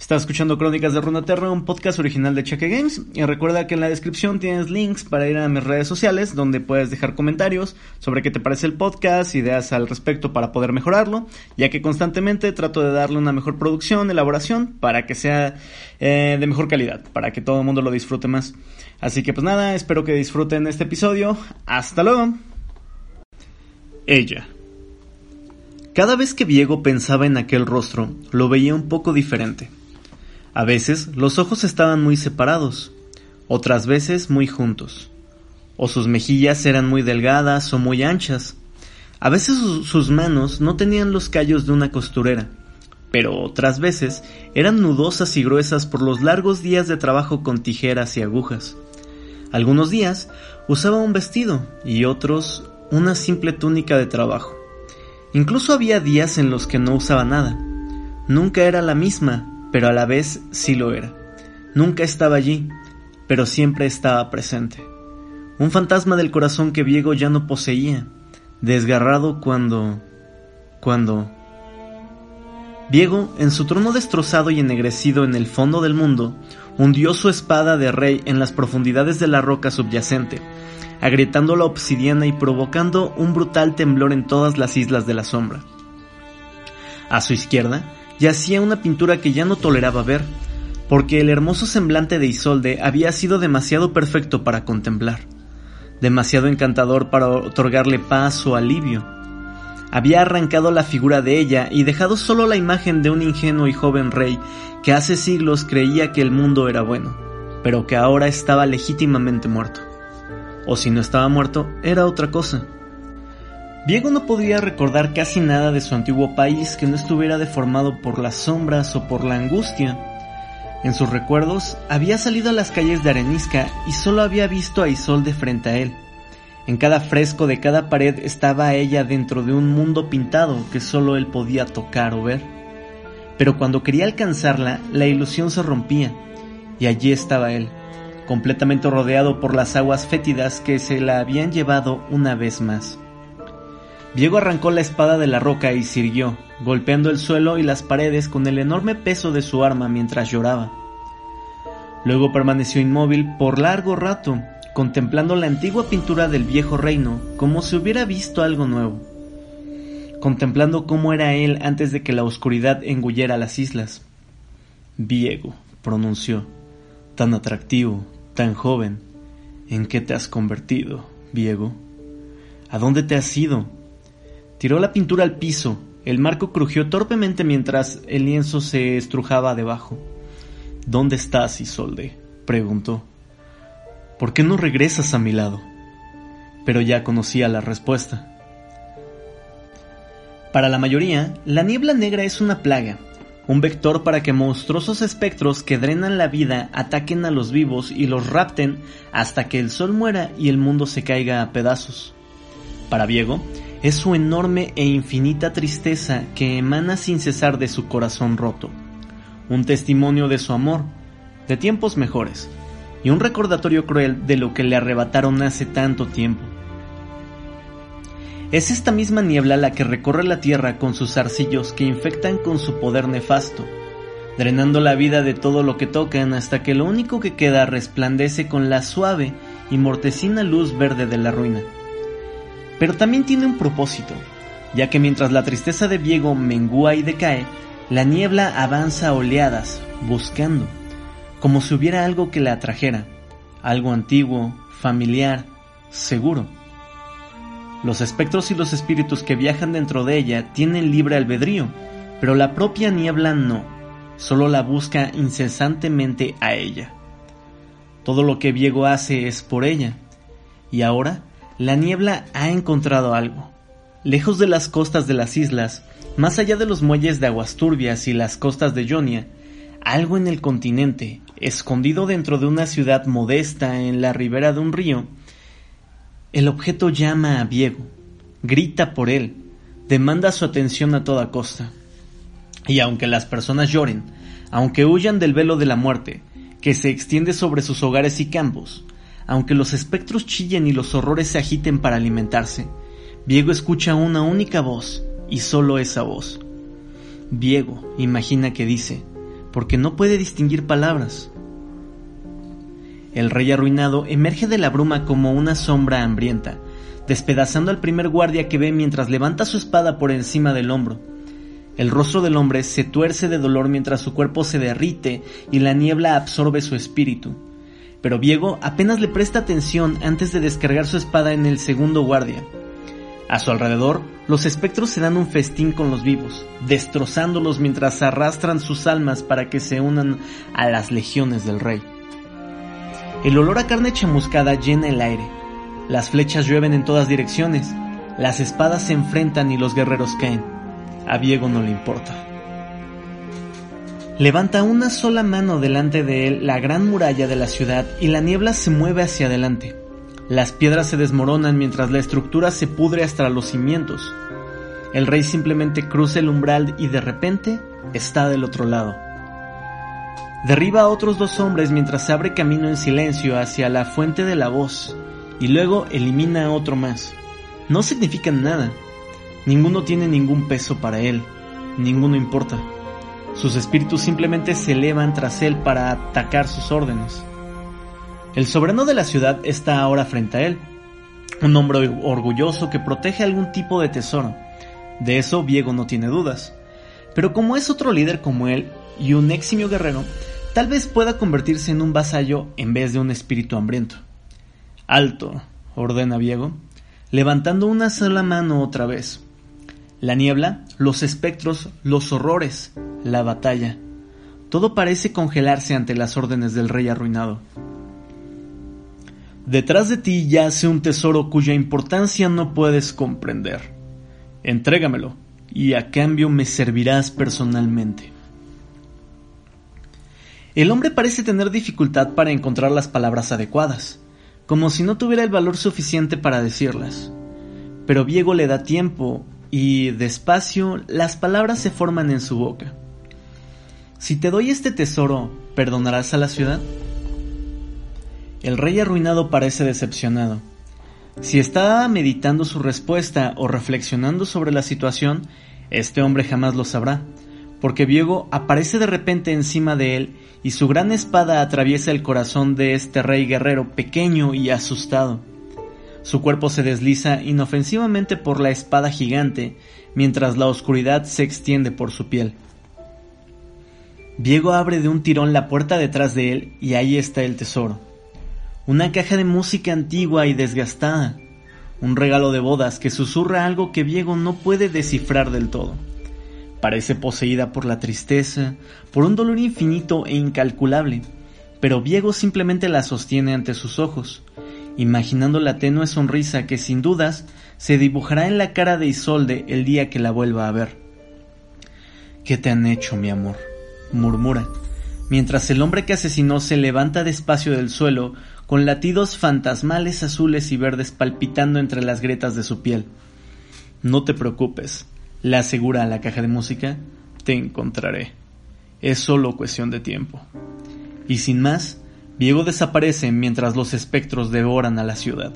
Estás escuchando Crónicas de Runaterra, un podcast original de Cheque Games. Y recuerda que en la descripción tienes links para ir a mis redes sociales, donde puedes dejar comentarios sobre qué te parece el podcast, ideas al respecto para poder mejorarlo, ya que constantemente trato de darle una mejor producción, elaboración, para que sea eh, de mejor calidad, para que todo el mundo lo disfrute más. Así que pues nada, espero que disfruten este episodio. Hasta luego. Ella. Cada vez que Diego pensaba en aquel rostro, lo veía un poco diferente. A veces los ojos estaban muy separados, otras veces muy juntos. O sus mejillas eran muy delgadas o muy anchas. A veces sus manos no tenían los callos de una costurera, pero otras veces eran nudosas y gruesas por los largos días de trabajo con tijeras y agujas. Algunos días usaba un vestido y otros una simple túnica de trabajo. Incluso había días en los que no usaba nada. Nunca era la misma, pero a la vez sí lo era. Nunca estaba allí, pero siempre estaba presente. Un fantasma del corazón que Diego ya no poseía, desgarrado cuando... cuando... Diego, en su trono destrozado y ennegrecido en el fondo del mundo, hundió su espada de rey en las profundidades de la roca subyacente, agrietando la obsidiana y provocando un brutal temblor en todas las islas de la sombra. A su izquierda, yacía una pintura que ya no toleraba ver, porque el hermoso semblante de Isolde había sido demasiado perfecto para contemplar, demasiado encantador para otorgarle paz o alivio. Había arrancado la figura de ella y dejado solo la imagen de un ingenuo y joven rey que hace siglos creía que el mundo era bueno, pero que ahora estaba legítimamente muerto. O si no estaba muerto, era otra cosa. Diego no podía recordar casi nada de su antiguo país que no estuviera deformado por las sombras o por la angustia. En sus recuerdos había salido a las calles de Arenisca y solo había visto a Isolde frente a él. En cada fresco de cada pared estaba ella dentro de un mundo pintado que solo él podía tocar o ver. Pero cuando quería alcanzarla, la ilusión se rompía, y allí estaba él, completamente rodeado por las aguas fétidas que se la habían llevado una vez más. Diego arrancó la espada de la roca y sirvió, golpeando el suelo y las paredes con el enorme peso de su arma mientras lloraba. Luego permaneció inmóvil por largo rato, contemplando la antigua pintura del viejo reino como si hubiera visto algo nuevo, contemplando cómo era él antes de que la oscuridad engullera las islas. Diego, pronunció, tan atractivo, tan joven, ¿en qué te has convertido, Diego? ¿A dónde te has ido? Tiró la pintura al piso. El marco crujió torpemente mientras el lienzo se estrujaba debajo. ¿Dónde estás, Isolde? preguntó. ¿Por qué no regresas a mi lado? Pero ya conocía la respuesta. Para la mayoría, la niebla negra es una plaga, un vector para que monstruosos espectros que drenan la vida ataquen a los vivos y los rapten hasta que el sol muera y el mundo se caiga a pedazos. Para Diego, es su enorme e infinita tristeza que emana sin cesar de su corazón roto, un testimonio de su amor, de tiempos mejores, y un recordatorio cruel de lo que le arrebataron hace tanto tiempo. Es esta misma niebla la que recorre la tierra con sus arcillos que infectan con su poder nefasto, drenando la vida de todo lo que tocan hasta que lo único que queda resplandece con la suave y mortecina luz verde de la ruina pero también tiene un propósito, ya que mientras la tristeza de Diego mengua y decae, la niebla avanza a oleadas, buscando, como si hubiera algo que la atrajera, algo antiguo, familiar, seguro. Los espectros y los espíritus que viajan dentro de ella tienen libre albedrío, pero la propia niebla no, solo la busca incesantemente a ella. Todo lo que Diego hace es por ella, y ahora la niebla ha encontrado algo. Lejos de las costas de las islas, más allá de los muelles de aguas turbias y las costas de Jonia, algo en el continente, escondido dentro de una ciudad modesta en la ribera de un río, el objeto llama a Diego, grita por él, demanda su atención a toda costa. Y aunque las personas lloren, aunque huyan del velo de la muerte, que se extiende sobre sus hogares y campos, aunque los espectros chillen y los horrores se agiten para alimentarse, Diego escucha una única voz, y solo esa voz. Diego imagina que dice, porque no puede distinguir palabras. El rey arruinado emerge de la bruma como una sombra hambrienta, despedazando al primer guardia que ve mientras levanta su espada por encima del hombro. El rostro del hombre se tuerce de dolor mientras su cuerpo se derrite y la niebla absorbe su espíritu. Pero Viego apenas le presta atención antes de descargar su espada en el segundo guardia. A su alrededor, los espectros se dan un festín con los vivos, destrozándolos mientras arrastran sus almas para que se unan a las legiones del rey. El olor a carne chamuscada llena el aire. Las flechas llueven en todas direcciones. Las espadas se enfrentan y los guerreros caen. A Viego no le importa. Levanta una sola mano delante de él la gran muralla de la ciudad y la niebla se mueve hacia adelante. Las piedras se desmoronan mientras la estructura se pudre hasta los cimientos. El rey simplemente cruza el umbral y de repente está del otro lado. Derriba a otros dos hombres mientras abre camino en silencio hacia la fuente de la voz y luego elimina a otro más. No significan nada. Ninguno tiene ningún peso para él. Ninguno importa. Sus espíritus simplemente se elevan tras él para atacar sus órdenes. El soberano de la ciudad está ahora frente a él, un hombre orgulloso que protege algún tipo de tesoro. De eso Viego no tiene dudas. Pero como es otro líder como él y un eximio guerrero, tal vez pueda convertirse en un vasallo en vez de un espíritu hambriento. Alto, ordena Viego, levantando una sola mano otra vez. La niebla, los espectros, los horrores, la batalla. Todo parece congelarse ante las órdenes del rey arruinado. Detrás de ti yace un tesoro cuya importancia no puedes comprender. Entrégamelo, y a cambio me servirás personalmente. El hombre parece tener dificultad para encontrar las palabras adecuadas, como si no tuviera el valor suficiente para decirlas. Pero Viego le da tiempo y, despacio, las palabras se forman en su boca. Si te doy este tesoro, ¿perdonarás a la ciudad? El rey arruinado parece decepcionado. Si está meditando su respuesta o reflexionando sobre la situación, este hombre jamás lo sabrá, porque Viego aparece de repente encima de él y su gran espada atraviesa el corazón de este rey guerrero pequeño y asustado. Su cuerpo se desliza inofensivamente por la espada gigante, mientras la oscuridad se extiende por su piel. Viego abre de un tirón la puerta detrás de él y ahí está el tesoro una caja de música antigua y desgastada, un regalo de bodas que susurra algo que Diego no puede descifrar del todo. Parece poseída por la tristeza, por un dolor infinito e incalculable, pero Diego simplemente la sostiene ante sus ojos, imaginando la tenue sonrisa que sin dudas se dibujará en la cara de Isolde el día que la vuelva a ver. ¿Qué te han hecho, mi amor? murmura, mientras el hombre que asesinó se levanta despacio del suelo con latidos fantasmales azules y verdes palpitando entre las grietas de su piel. No te preocupes, le asegura a la caja de música, te encontraré. Es solo cuestión de tiempo. Y sin más, Diego desaparece mientras los espectros devoran a la ciudad.